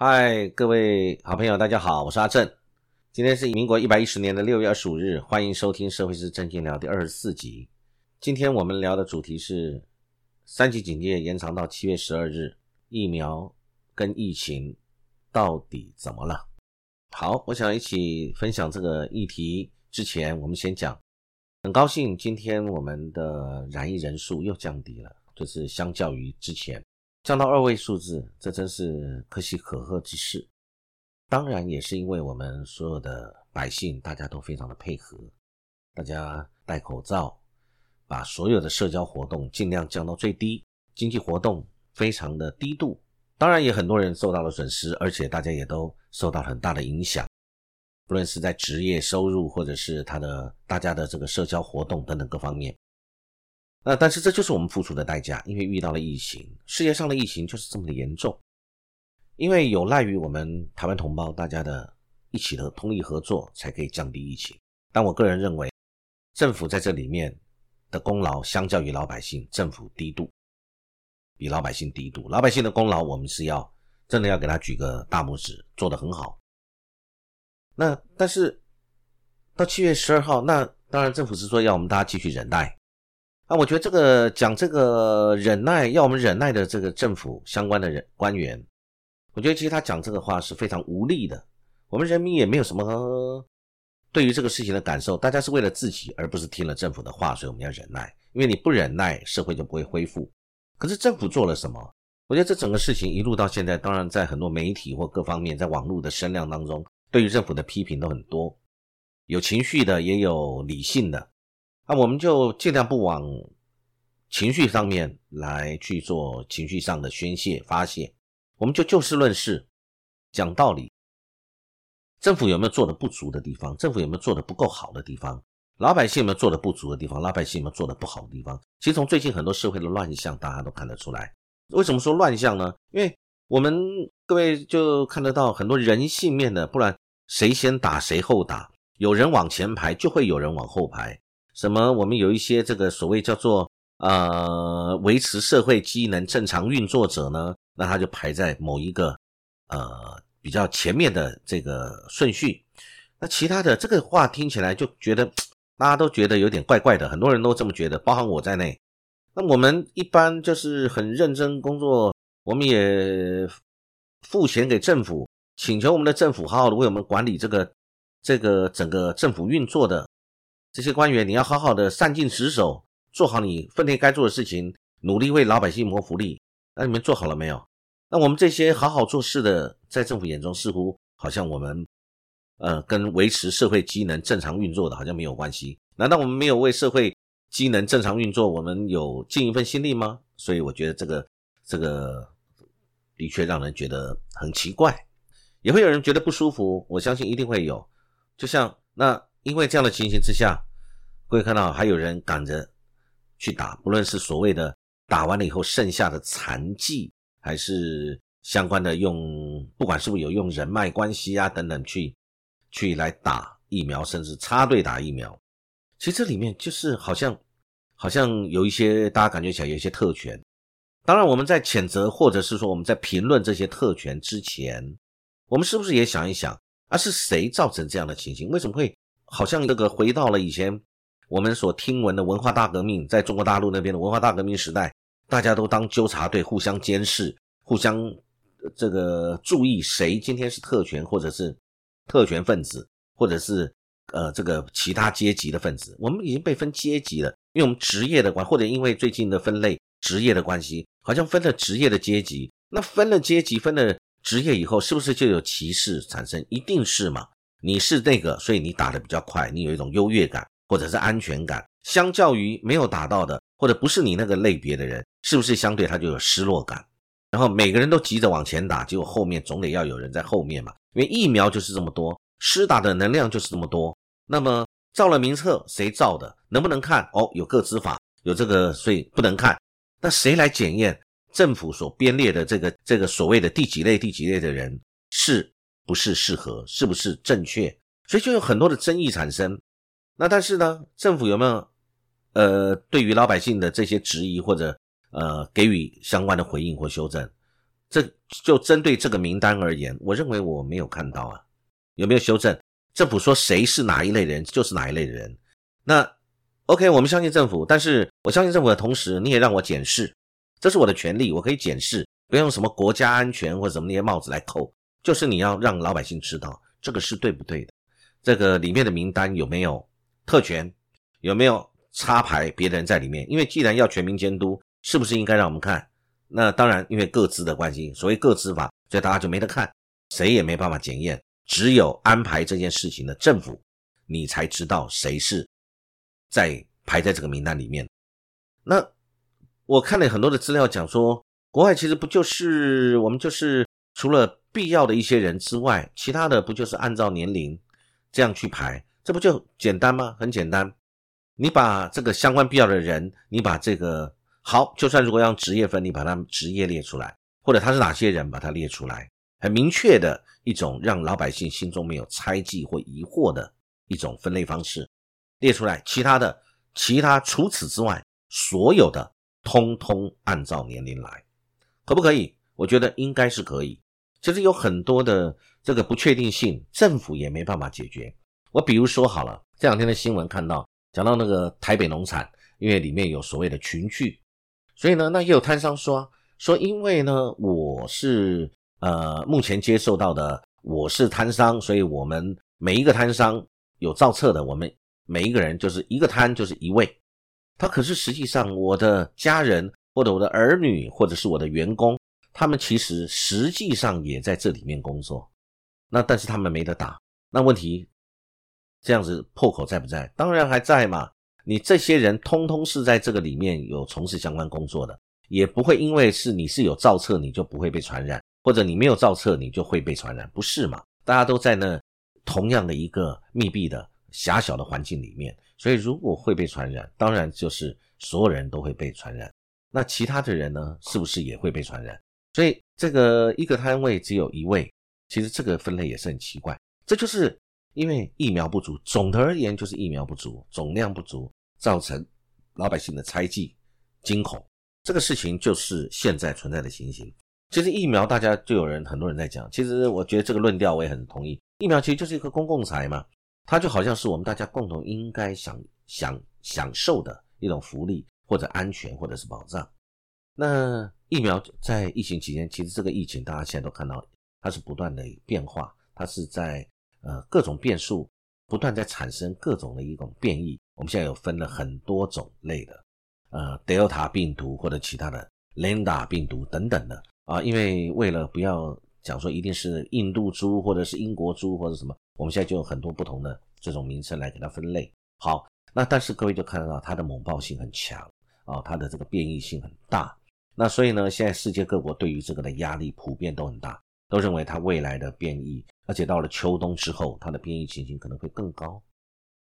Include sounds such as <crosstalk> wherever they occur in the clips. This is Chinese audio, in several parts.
嗨，各位好朋友，大家好，我是阿正。今天是民国一百一十年的六月二十五日，欢迎收听《社会是正经聊》第二十四集。今天我们聊的主题是三级警戒延长到七月十二日，疫苗跟疫情到底怎么了？好，我想一起分享这个议题之前，我们先讲。很高兴今天我们的染疫人数又降低了，就是相较于之前。降到二位数字，这真是可喜可贺之事。当然，也是因为我们所有的百姓，大家都非常的配合，大家戴口罩，把所有的社交活动尽量降到最低，经济活动非常的低度。当然，也很多人受到了损失，而且大家也都受到很大的影响，不论是在职业收入，或者是他的大家的这个社交活动等等各方面。那但是这就是我们付出的代价，因为遇到了疫情，世界上的疫情就是这么的严重。因为有赖于我们台湾同胞大家的一起的通力合作，才可以降低疫情。但我个人认为，政府在这里面的功劳相较于老百姓，政府低度，比老百姓低度。老百姓的功劳，我们是要真的要给他举个大拇指，做得很好。那但是到七月十二号，那当然政府是说要我们大家继续忍耐。啊，我觉得这个讲这个忍耐，要我们忍耐的这个政府相关的人官员，我觉得其实他讲这个话是非常无力的。我们人民也没有什么对于这个事情的感受，大家是为了自己，而不是听了政府的话，所以我们要忍耐。因为你不忍耐，社会就不会恢复。可是政府做了什么？我觉得这整个事情一路到现在，当然在很多媒体或各方面，在网络的声量当中，对于政府的批评都很多，有情绪的，也有理性的。那我们就尽量不往情绪上面来去做情绪上的宣泄发泄，我们就就事论事，讲道理。政府有没有做的不足的地方？政府有没有做的不够好的地方？老百姓有没有做的不足的地方？老百姓有没有做的不好的地方？其实从最近很多社会的乱象，大家都看得出来。为什么说乱象呢？因为我们各位就看得到很多人性面的，不然谁先打谁后打，有人往前排，就会有人往后排。什么？我们有一些这个所谓叫做呃维持社会机能正常运作者呢，那他就排在某一个呃比较前面的这个顺序。那其他的这个话听起来就觉得 <tsk> 大家都觉得有点怪怪的，很多人都这么觉得，包含我在内。那我们一般就是很认真工作，我们也付钱给政府，请求我们的政府好好的为我们管理这个这个整个政府运作的。这些官员，你要好好的善尽职守，做好你分内该做的事情，努力为老百姓谋福利。那你们做好了没有？那我们这些好好做事的，在政府眼中似乎好像我们，呃，跟维持社会机能正常运作的好像没有关系。难道我们没有为社会机能正常运作，我们有尽一份心力吗？所以我觉得这个这个的确让人觉得很奇怪，也会有人觉得不舒服。我相信一定会有，就像那。因为这样的情形之下，各位看到还有人赶着去打，不论是所谓的打完了以后剩下的残剂，还是相关的用，不管是不是有用人脉关系啊等等去去来打疫苗，甚至插队打疫苗，其实这里面就是好像好像有一些大家感觉起来有一些特权。当然，我们在谴责或者是说我们在评论这些特权之前，我们是不是也想一想，啊是谁造成这样的情形？为什么会？好像这个回到了以前我们所听闻的文化大革命，在中国大陆那边的文化大革命时代，大家都当纠察队，互相监视，互相这个注意谁今天是特权或者是特权分子，或者是呃这个其他阶级的分子。我们已经被分阶级了，因为我们职业的关，或者因为最近的分类职业的关系，好像分了职业的阶级。那分了阶级，分了职业以后，是不是就有歧视产生？一定是嘛？你是那个，所以你打的比较快，你有一种优越感或者是安全感，相较于没有打到的或者不是你那个类别的人，是不是相对他就有失落感？然后每个人都急着往前打，结果后面总得要有人在后面嘛，因为疫苗就是这么多，施打的能量就是这么多。那么造了名册，谁造的？能不能看？哦，有个资法，有这个，所以不能看。那谁来检验政府所编列的这个这个所谓的第几类第几类的人是？不是适合，是不是正确？所以就有很多的争议产生。那但是呢，政府有没有呃对于老百姓的这些质疑或者呃给予相关的回应或修正？这就针对这个名单而言，我认为我没有看到啊，有没有修正？政府说谁是哪一类人，就是哪一类的人。那 OK，我们相信政府，但是我相信政府的同时，你也让我检视，这是我的权利，我可以检视，不用什么国家安全或者什么那些帽子来扣，就是你要让老百姓知道这个是对不对的，这个里面的名单有没有特权，有没有插牌别人在里面？因为既然要全民监督，是不是应该让我们看？那当然，因为各自的关系，所谓各自法，所以大家就没得看，谁也没办法检验，只有安排这件事情的政府，你才知道谁是。在排在这个名单里面，那我看了很多的资料，讲说国外其实不就是我们就是除了必要的一些人之外，其他的不就是按照年龄这样去排，这不就简单吗？很简单，你把这个相关必要的人，你把这个好，就算如果要职业分，你把他们职业列出来，或者他是哪些人，把它列出来，很明确的一种让老百姓心中没有猜忌或疑惑的一种分类方式。列出来，其他的，其他除此之外，所有的通通按照年龄来，可不可以？我觉得应该是可以。其实有很多的这个不确定性，政府也没办法解决。我比如说好了，这两天的新闻看到讲到那个台北农产，因为里面有所谓的群聚，所以呢，那也有摊商说说，因为呢，我是呃目前接受到的，我是摊商，所以我们每一个摊商有造册的，我们。每一个人就是一个摊，就是一位。他可是实际上，我的家人或者我的儿女，或者是我的员工，他们其实实际上也在这里面工作。那但是他们没得打。那问题这样子破口在不在？当然还在嘛。你这些人通通是在这个里面有从事相关工作的，也不会因为是你是有造册，你就不会被传染，或者你没有造册，你就会被传染，不是嘛？大家都在那同样的一个密闭的。狭小的环境里面，所以如果会被传染，当然就是所有人都会被传染。那其他的人呢，是不是也会被传染？所以这个一个摊位只有一位，其实这个分类也是很奇怪。这就是因为疫苗不足，总的而言就是疫苗不足，总量不足，造成老百姓的猜忌、惊恐。这个事情就是现在存在的情形。其实疫苗大家就有人很多人在讲，其实我觉得这个论调我也很同意。疫苗其实就是一个公共财嘛。它就好像是我们大家共同应该享享享受的一种福利，或者安全，或者是保障。那疫苗在疫情期间，其实这个疫情大家现在都看到，它是不断的变化，它是在呃各种变数不断在产生各种的一种变异。我们现在有分了很多种类的，呃，Delta 病毒或者其他的 Lambda 病毒等等的啊，因为为了不要讲说一定是印度猪或者是英国猪或者什么。我们现在就有很多不同的这种名称来给它分类。好，那但是各位就看得到它的猛暴性很强啊，它的这个变异性很大。那所以呢，现在世界各国对于这个的压力普遍都很大，都认为它未来的变异，而且到了秋冬之后，它的变异情形可能会更高。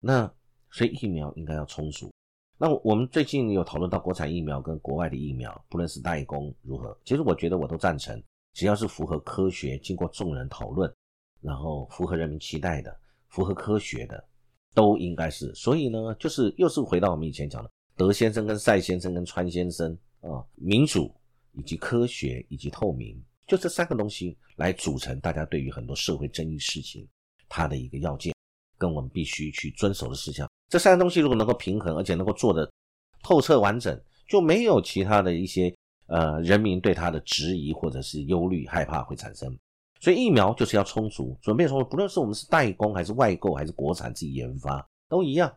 那所以疫苗应该要充足。那我们最近有讨论到国产疫苗跟国外的疫苗，不论是代工如何，其实我觉得我都赞成，只要是符合科学，经过众人讨论。然后符合人民期待的、符合科学的，都应该是。所以呢，就是又是回到我们以前讲的，德先生跟赛先生跟川先生啊，民主以及科学以及透明，就这三个东西来组成大家对于很多社会争议事情它的一个要件，跟我们必须去遵守的事项。这三个东西如果能够平衡，而且能够做的透彻完整，就没有其他的一些呃人民对他的质疑或者是忧虑、害怕会产生。所以疫苗就是要充足，准备充足，不论是我们是代工还是外购还是国产自己研发都一样。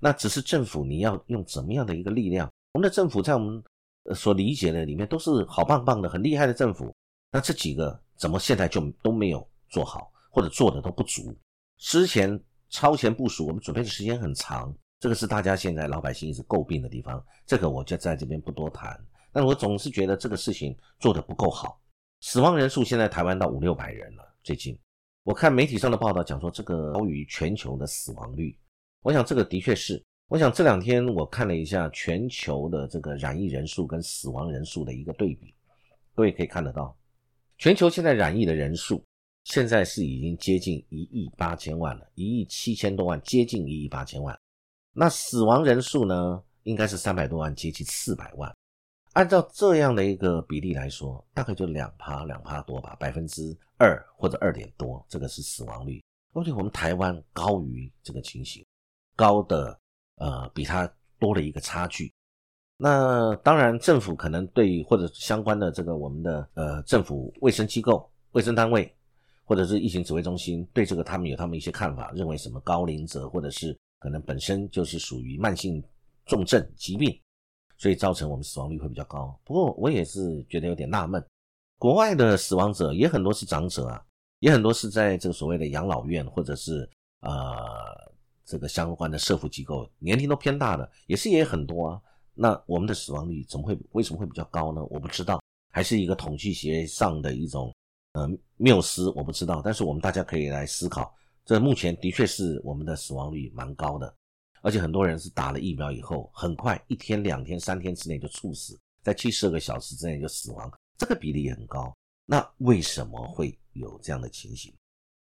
那只是政府你要用怎么样的一个力量？我们的政府在我们所理解的里面都是好棒棒的、很厉害的政府。那这几个怎么现在就都没有做好，或者做的都不足？之前超前部署，我们准备的时间很长，这个是大家现在老百姓一直诟病的地方。这个我就在这边不多谈。但我总是觉得这个事情做的不够好。死亡人数现在台湾到五六百人了。最近我看媒体上的报道讲说，这个高于全球的死亡率。我想这个的确是。我想这两天我看了一下全球的这个染疫人数跟死亡人数的一个对比，各位可以看得到，全球现在染疫的人数现在是已经接近一亿八千万了，一亿七千多万，接近一亿八千万。那死亡人数呢，应该是三百多万，接近四百万。按照这样的一个比例来说，大概就两趴两趴多吧，百分之二或者二点多，这个是死亡率。而且我们台湾高于这个情形，高的呃比它多了一个差距。那当然，政府可能对或者相关的这个我们的呃政府卫生机构、卫生单位，或者是疫情指挥中心，对这个他们有他们一些看法，认为什么高龄者或者是可能本身就是属于慢性重症疾病，所以造成我们死亡率会比较高。不过我也是觉得有点纳闷，国外的死亡者也很多是长者啊。也很多是在这个所谓的养老院，或者是呃这个相关的社福机构，年龄都偏大的，也是也很多啊。那我们的死亡率怎么会为什么会比较高呢？我不知道，还是一个统计学上的一种呃谬思，我不知道。但是我们大家可以来思考，这目前的确是我们的死亡率蛮高的，而且很多人是打了疫苗以后，很快一天、两天、三天之内就猝死，在七十二个小时之内就死亡，这个比例也很高。那为什么会有这样的情形？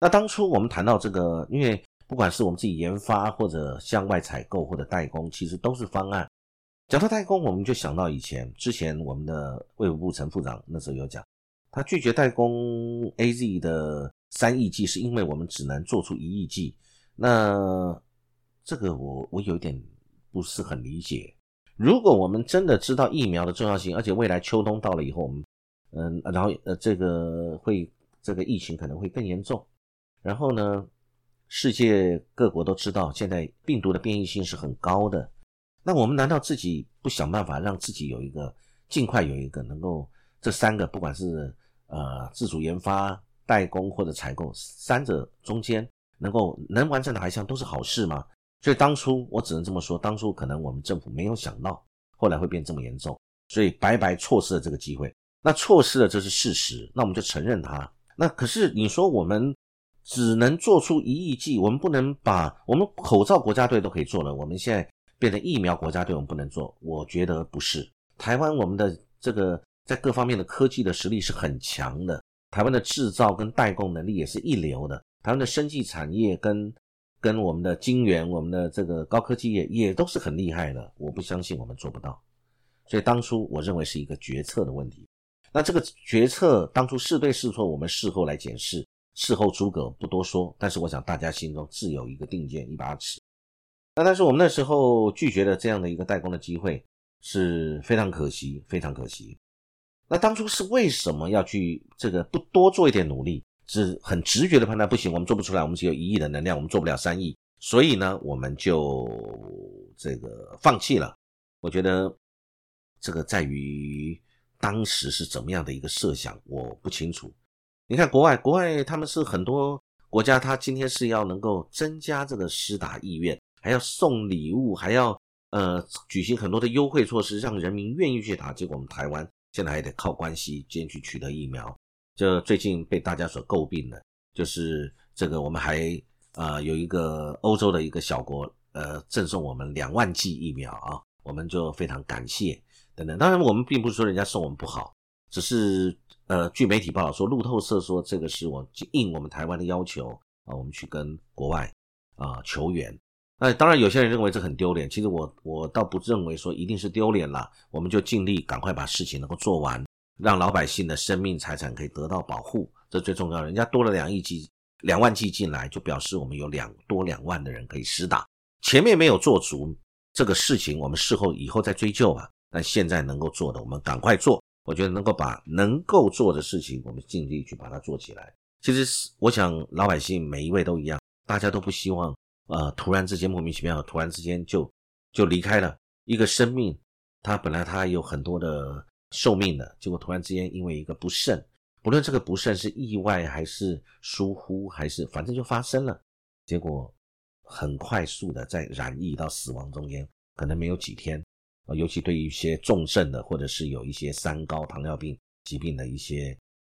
那当初我们谈到这个，因为不管是我们自己研发，或者向外采购，或者代工，其实都是方案。讲到代工，我们就想到以前之前我们的卫福部陈副长那时候有讲，他拒绝代工 A Z 的三亿剂，是因为我们只能做出一亿剂。那这个我我有点不是很理解。如果我们真的知道疫苗的重要性，而且未来秋冬到了以后，我们嗯，然后呃，这个会这个疫情可能会更严重。然后呢，世界各国都知道现在病毒的变异性是很高的。那我们难道自己不想办法让自己有一个尽快有一个能够这三个，不管是呃自主研发、代工或者采购三者中间能够能完成哪一项都是好事吗？所以当初我只能这么说，当初可能我们政府没有想到后来会变这么严重，所以白白错失了这个机会。那错失了，这是事实，那我们就承认它。那可是你说我们只能做出一亿剂，我们不能把我们口罩国家队都可以做了，我们现在变成疫苗国家队，我们不能做？我觉得不是。台湾我们的这个在各方面的科技的实力是很强的，台湾的制造跟代工能力也是一流的，台湾的生技产业跟跟我们的晶圆、我们的这个高科技业也都是很厉害的。我不相信我们做不到，所以当初我认为是一个决策的问题。那这个决策当初是对是错，我们事后来检视，事后诸葛不多说。但是我想大家心中自有一个定见，一把尺。那但是我们那时候拒绝了这样的一个代工的机会，是非常可惜，非常可惜。那当初是为什么要去这个不多做一点努力？是很直觉的判断，不行，我们做不出来，我们只有一亿的能量，我们做不了三亿，所以呢，我们就这个放弃了。我觉得这个在于。当时是怎么样的一个设想，我不清楚。你看国外，国外他们是很多国家，他今天是要能够增加这个施打意愿，还要送礼物，还要呃举行很多的优惠措施，让人民愿意去打。结果我们台湾现在还得靠关系先去取得疫苗。就最近被大家所诟病的，就是这个我们还呃有一个欧洲的一个小国呃赠送我们两万剂疫苗啊，我们就非常感谢。等等，当然我们并不是说人家送我们不好，只是呃，据媒体报道说，路透社说这个是我应我们台湾的要求啊，我们去跟国外啊求援。那当然有些人认为这很丢脸，其实我我倒不认为说一定是丢脸啦，我们就尽力赶快把事情能够做完，让老百姓的生命财产可以得到保护，这最重要。人家多了两亿剂、两万剂进来，就表示我们有两多两万的人可以施打。前面没有做足这个事情，我们事后以后再追究吧。那现在能够做的，我们赶快做。我觉得能够把能够做的事情，我们尽力去把它做起来。其实，我想老百姓每一位都一样，大家都不希望，呃，突然之间莫名其妙，突然之间就就离开了一个生命。他本来他有很多的寿命的，结果突然之间因为一个不慎，不论这个不慎是意外还是疏忽，还是反正就发生了，结果很快速的在染疫到死亡中间，可能没有几天。啊，尤其对于一些重症的，或者是有一些三高、糖尿病疾病的一些，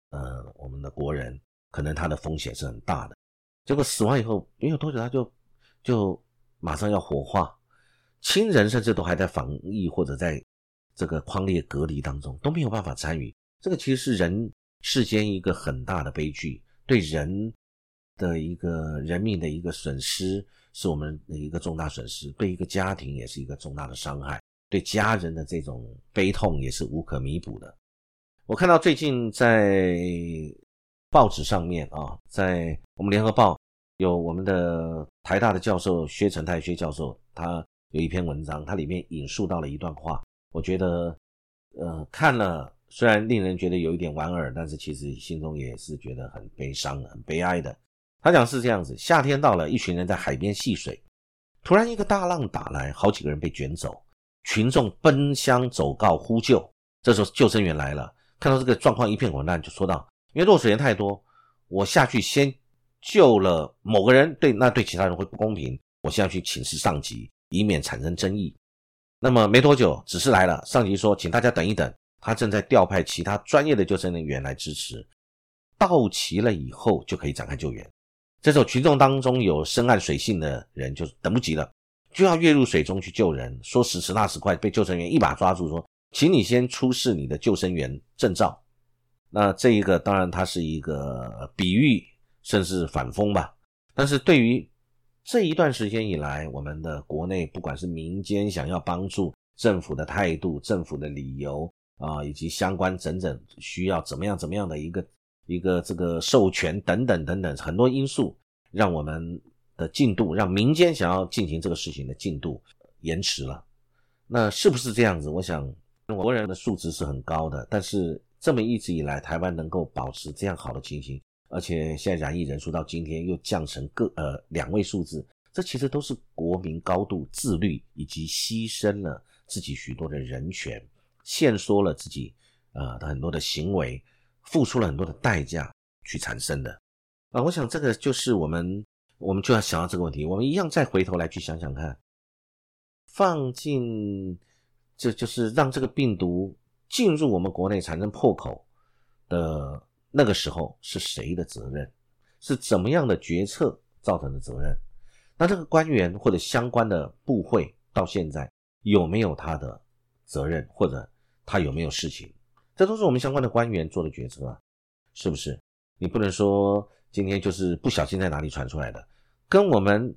呃，我们的国人，可能他的风险是很大的。结果死亡以后没有多久，他就就马上要火化，亲人甚至都还在防疫或者在这个框列隔离当中，都没有办法参与。这个其实是人世间一个很大的悲剧，对人的一个人命的一个损失，是我们的一个重大损失，对一个家庭也是一个重大的伤害。对家人的这种悲痛也是无可弥补的。我看到最近在报纸上面啊，在我们联合报有我们的台大的教授薛成泰薛教授，他有一篇文章，他里面引述到了一段话，我觉得呃看了虽然令人觉得有一点莞尔，但是其实心中也是觉得很悲伤、很悲哀的。他讲是这样子：夏天到了，一群人在海边戏水，突然一个大浪打来，好几个人被卷走，群众奔相走告呼救，这时候救生员来了。看到这个状况一片混乱，就说道：“因为落水人太多，我下去先救了某个人，对那对其他人会不公平。我现在去请示上级，以免产生争议。”那么没多久，指示来了，上级说：“请大家等一等，他正在调派其他专业的救生人员来支持。到齐了以后，就可以展开救援。”这时候群众当中有深谙水性的人，就等不及了，就要跃入水中去救人。说时迟，那时快，被救生员一把抓住，说。请你先出示你的救生员证照。那这一个当然它是一个比喻，甚至反讽吧。但是对于这一段时间以来，我们的国内不管是民间想要帮助政府的态度、政府的理由啊，以及相关整整需要怎么样怎么样的一个一个这个授权等等等等很多因素，让我们的进度，让民间想要进行这个事情的进度延迟了。那是不是这样子？我想。国人的素质是很高的，但是这么一直以来，台湾能够保持这样好的情形，而且现在染疫人数到今天又降成个呃两位数字，这其实都是国民高度自律以及牺牲了自己许多的人权，限缩了自己呃的很多的行为，付出了很多的代价去产生的啊。我想这个就是我们我们就要想到这个问题，我们一样再回头来去想想看，放进。这就是让这个病毒进入我们国内产生破口的那个时候是谁的责任？是怎么样的决策造成的责任？那这个官员或者相关的部会到现在有没有他的责任，或者他有没有事情？这都是我们相关的官员做的决策啊，是不是？你不能说今天就是不小心在哪里传出来的，跟我们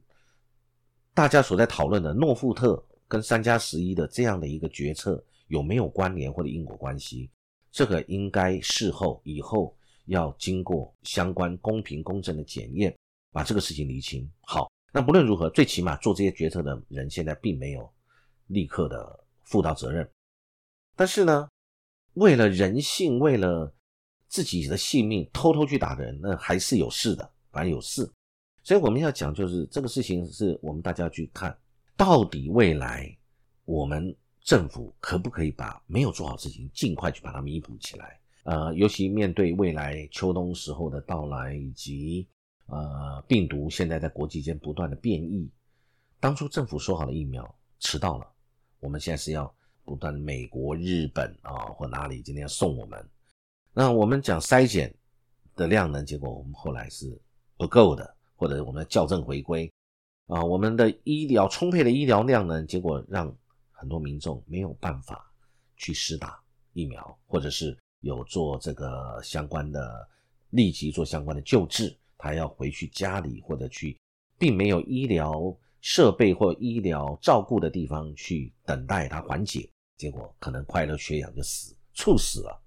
大家所在讨论的诺富特。跟三加十一的这样的一个决策有没有关联或者因果关系？这个应该事后以后要经过相关公平公正的检验，把这个事情厘清。好，那不论如何，最起码做这些决策的人现在并没有立刻的负到责任。但是呢，为了人性，为了自己的性命，偷偷去打人，那还是有事的，反正有事。所以我们要讲，就是这个事情是我们大家去看。到底未来我们政府可不可以把没有做好事情尽快去把它弥补起来？呃，尤其面对未来秋冬时候的到来，以及呃病毒现在在国际间不断的变异，当初政府说好的疫苗迟到了，我们现在是要不断美国、日本啊或哪里今天要送我们，那我们讲筛检的量能，结果我们后来是不够的，或者我们校正回归。啊，我们的医疗充沛的医疗量呢，结果让很多民众没有办法去施打疫苗，或者是有做这个相关的立即做相关的救治，他要回去家里或者去，并没有医疗设备或医疗照顾的地方去等待他缓解，结果可能快乐缺氧就死猝死了。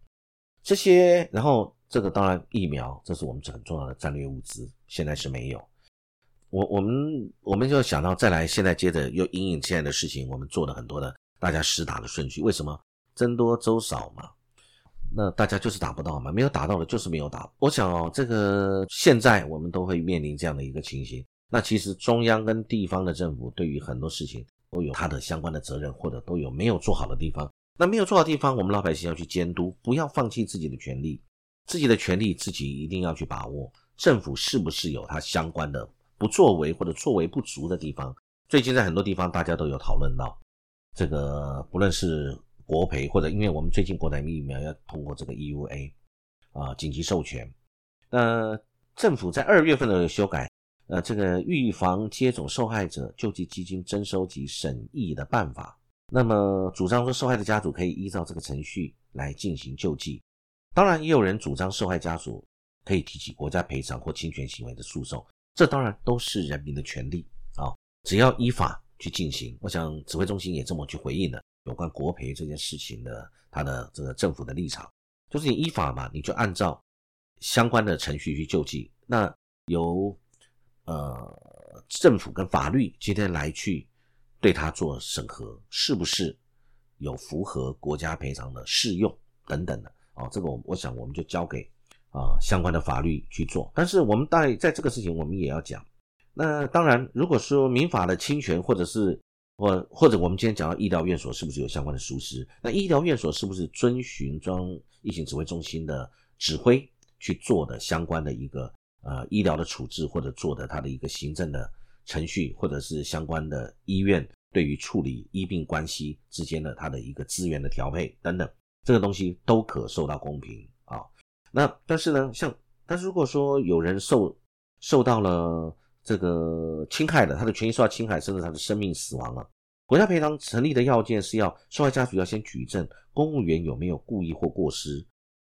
这些，然后这个当然疫苗，这是我们很重要的战略物资，现在是没有。我我们我们就想到再来，现在接着又因应现在的事情，我们做了很多的大家实打的顺序。为什么增多周少嘛？那大家就是打不到嘛，没有打到的就是没有打。我想哦，这个现在我们都会面临这样的一个情形。那其实中央跟地方的政府对于很多事情都有他的相关的责任，或者都有没有做好的地方。那没有做好地方，我们老百姓要去监督，不要放弃自己的权利，自己的权利自己一定要去把握。政府是不是有他相关的？不作为或者作为不足的地方，最近在很多地方大家都有讨论到，这个不论是国培或者，因为我们最近国产疫苗要通过这个 EUA 啊紧急授权，那政府在二月份的修改，呃这个预防接种受害者救济基金征收及审议的办法，那么主张说受害的家属可以依照这个程序来进行救济，当然也有人主张受害家属可以提起国家赔偿或侵权行为的诉讼。这当然都是人民的权利啊，只要依法去进行。我想指挥中心也这么去回应了。有关国赔这件事情的他的这个政府的立场，就是你依法嘛，你就按照相关的程序去救济。那由呃政府跟法律今天来去对他做审核，是不是有符合国家赔偿的适用等等的哦，这个我我想我们就交给啊相关的法律去做。但是我们在在这个事情，我们也要讲。那当然，如果说民法的侵权，或者是或或者我们今天讲到医疗院所是不是有相关的疏失？那医疗院所是不是遵循中央疫情指挥中心的指挥去做的相关的一个呃医疗的处置，或者做的它的一个行政的程序，或者是相关的医院对于处理医病关系之间的它的一个资源的调配等等，这个东西都可受到公平啊。那但是呢，像但是如果说有人受受到了这个侵害的，他的权益受到侵害，甚至他的生命死亡了。国家赔偿成立的要件是要受害家属要先举证公务员有没有故意或过失。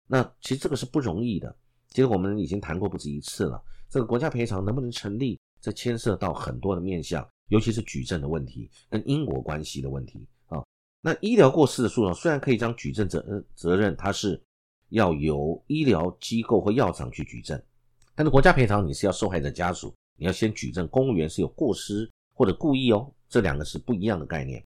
那其实这个是不容易的。其实我们已经谈过不止一次了。这个国家赔偿能不能成立，这牵涉到很多的面向，尤其是举证的问题跟因果关系的问题啊。那医疗过失的诉讼虽然可以将举证责责任，它是要由医疗机构或药厂去举证，但是国家赔偿你是要受害者家属。你要先举证公务员是有过失或者故意哦，这两个是不一样的概念。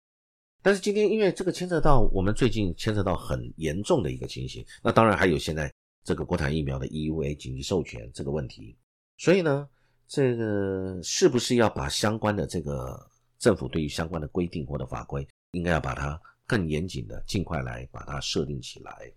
但是今天因为这个牵扯到我们最近牵扯到很严重的一个情形，那当然还有现在这个国产疫苗的 EUA 紧急授权这个问题，所以呢，这个是不是要把相关的这个政府对于相关的规定或者法规，应该要把它更严谨的尽快来把它设定起来？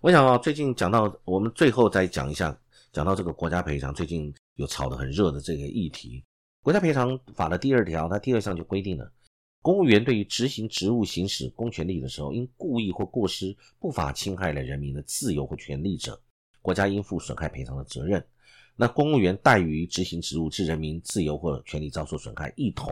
我想啊，最近讲到我们最后再讲一下，讲到这个国家赔偿最近。有炒得很热的这个议题，国家赔偿法的第二条，它第二项就规定了，公务员对于执行职务、行使公权力的时候，因故意或过失不法侵害了人民的自由或权利者，国家应负损害赔偿的责任。那公务员怠于执行职务，致人民自由或权利遭受损害，一同。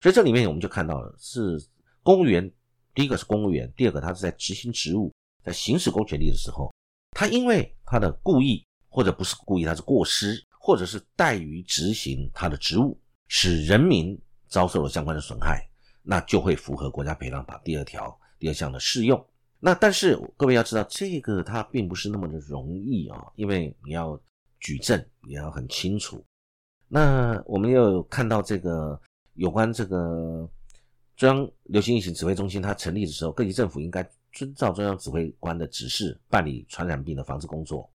所以这里面我们就看到了，是公务员，第一个是公务员，第二个他是在执行职务，在行使公权力的时候，他因为他的故意或者不是故意，他是过失。或者是怠于执行他的职务，使人民遭受了相关的损害，那就会符合国家赔偿法第二条第二项的适用。那但是各位要知道，这个它并不是那么的容易啊，因为你要举证也要很清楚。那我们又看到这个有关这个中央流行疫情指挥中心它成立的时候，各级政府应该遵照中央指挥官的指示办理传染病的防治工作。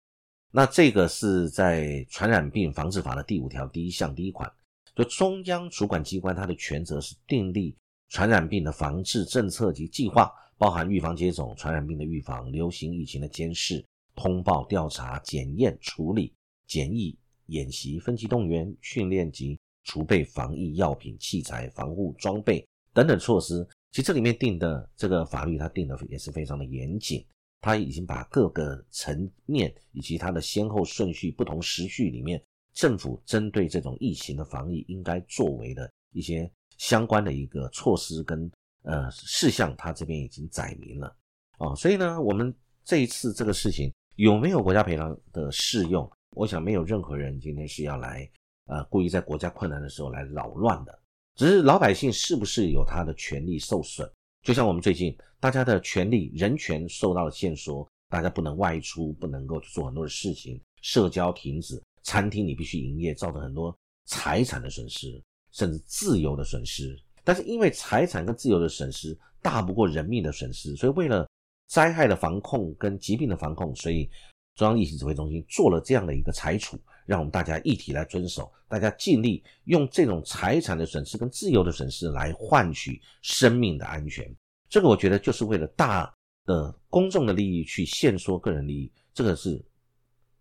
那这个是在传染病防治法的第五条第一项第一款，就中央主管机关它的权责是订立传染病的防治政策及计划，包含预防接种、传染病的预防、流行疫情的监视、通报、调查、检验、处理、检疫、演习、分级动员、训练及储备防疫药品、器材、防护装备等等措施。其实这里面定的这个法律，它定的也是非常的严谨。他已经把各个层面以及它的先后顺序、不同时序里面，政府针对这种疫情的防疫应该作为的一些相关的一个措施跟呃事项，他这边已经载明了哦。所以呢，我们这一次这个事情有没有国家赔偿的适用？我想没有任何人今天是要来呃故意在国家困难的时候来扰乱的，只是老百姓是不是有他的权利受损？就像我们最近，大家的权利、人权受到了限缩，大家不能外出，不能够做很多的事情，社交停止，餐厅你必须营业，造成很多财产的损失，甚至自由的损失。但是因为财产跟自由的损失大不过人命的损失，所以为了灾害的防控跟疾病的防控，所以中央疫情指挥中心做了这样的一个裁处。让我们大家一体来遵守，大家尽力用这种财产的损失跟自由的损失来换取生命的安全。这个我觉得就是为了大的公众的利益去限缩个人利益，这个是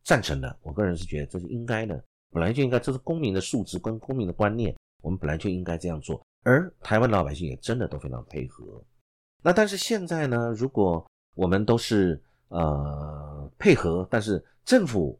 赞成的。我个人是觉得这是应该的，本来就应该，这是公民的素质跟公民的观念，我们本来就应该这样做。而台湾老百姓也真的都非常配合。那但是现在呢，如果我们都是呃配合，但是政府。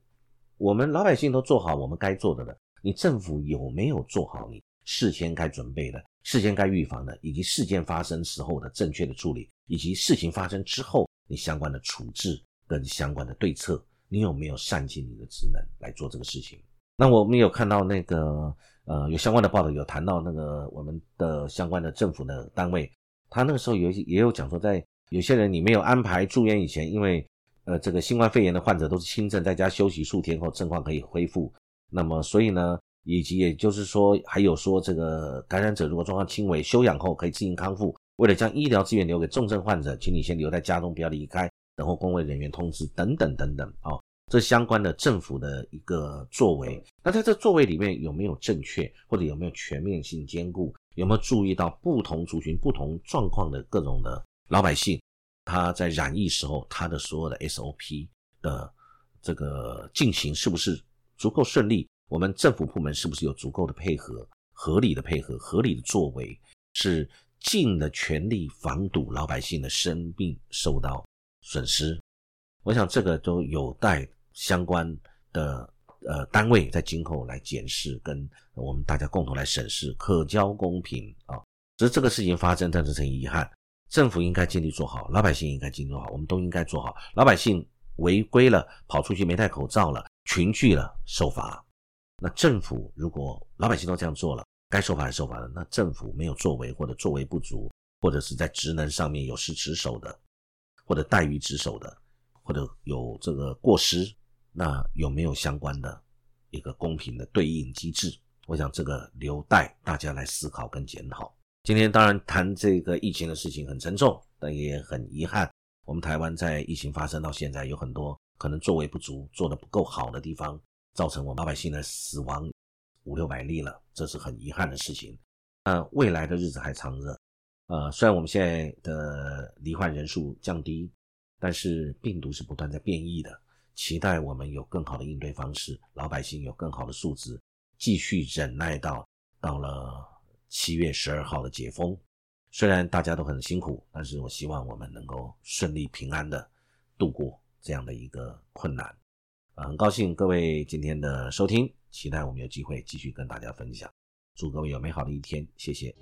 我们老百姓都做好我们该做的了，你政府有没有做好你事先该准备的、事先该预防的，以及事件发生时候的正确的处理，以及事情发生之后你相关的处置跟相关的对策，你有没有善尽你的职能来做这个事情？那我们有看到那个呃有相关的报道有谈到那个我们的相关的政府的单位，他那个时候有也有讲说，在有些人你没有安排住院以前，因为呃这个新冠肺炎的患者都是轻症，在家休息数天后症况可以恢复。那么所以呢，以及也就是说还有说这个感染者如果状况轻微，休养后可以自行康复。为了将医疗资源留给重症患者，请你先留在家中，不要离开，等候工位人员通知等等等等哦。这相关的政府的一个作为，那在这作为里面有没有正确，或者有没有全面性兼顾？有没有注意到不同族群、不同状况的各种的老百姓，他在染疫时候他的所有的 SOP 的这个进行是不是足够顺利？我们政府部门是不是有足够的配合、合理的配合、合理的作为，是尽了全力防堵老百姓的生命受到损失？我想这个都有待。相关的呃单位在今后来检视，跟我们大家共同来审视，可交公平啊。只是这个事情发生，但是很遗憾，政府应该尽力做好，老百姓应该尽力做好，我们都应该做好。老百姓违规了，跑出去没戴口罩了，群聚了，受罚。那政府如果老百姓都这样做了，该受罚还是受罚的。那政府没有作为，或者作为不足，或者是在职能上面有失职守的，或者怠于职守的，或者有这个过失。那有没有相关的一个公平的对应机制？我想这个留待大家来思考跟检讨。今天当然谈这个疫情的事情很沉重，但也很遗憾，我们台湾在疫情发生到现在，有很多可能作为不足、做的不够好的地方，造成我们老百姓的死亡五六百例了，这是很遗憾的事情。那未来的日子还长着，呃，虽然我们现在的罹患人数降低，但是病毒是不断在变异的。期待我们有更好的应对方式，老百姓有更好的素质，继续忍耐到到了七月十二号的解封。虽然大家都很辛苦，但是我希望我们能够顺利平安的度过这样的一个困难。很高兴各位今天的收听，期待我们有机会继续跟大家分享。祝各位有美好的一天，谢谢。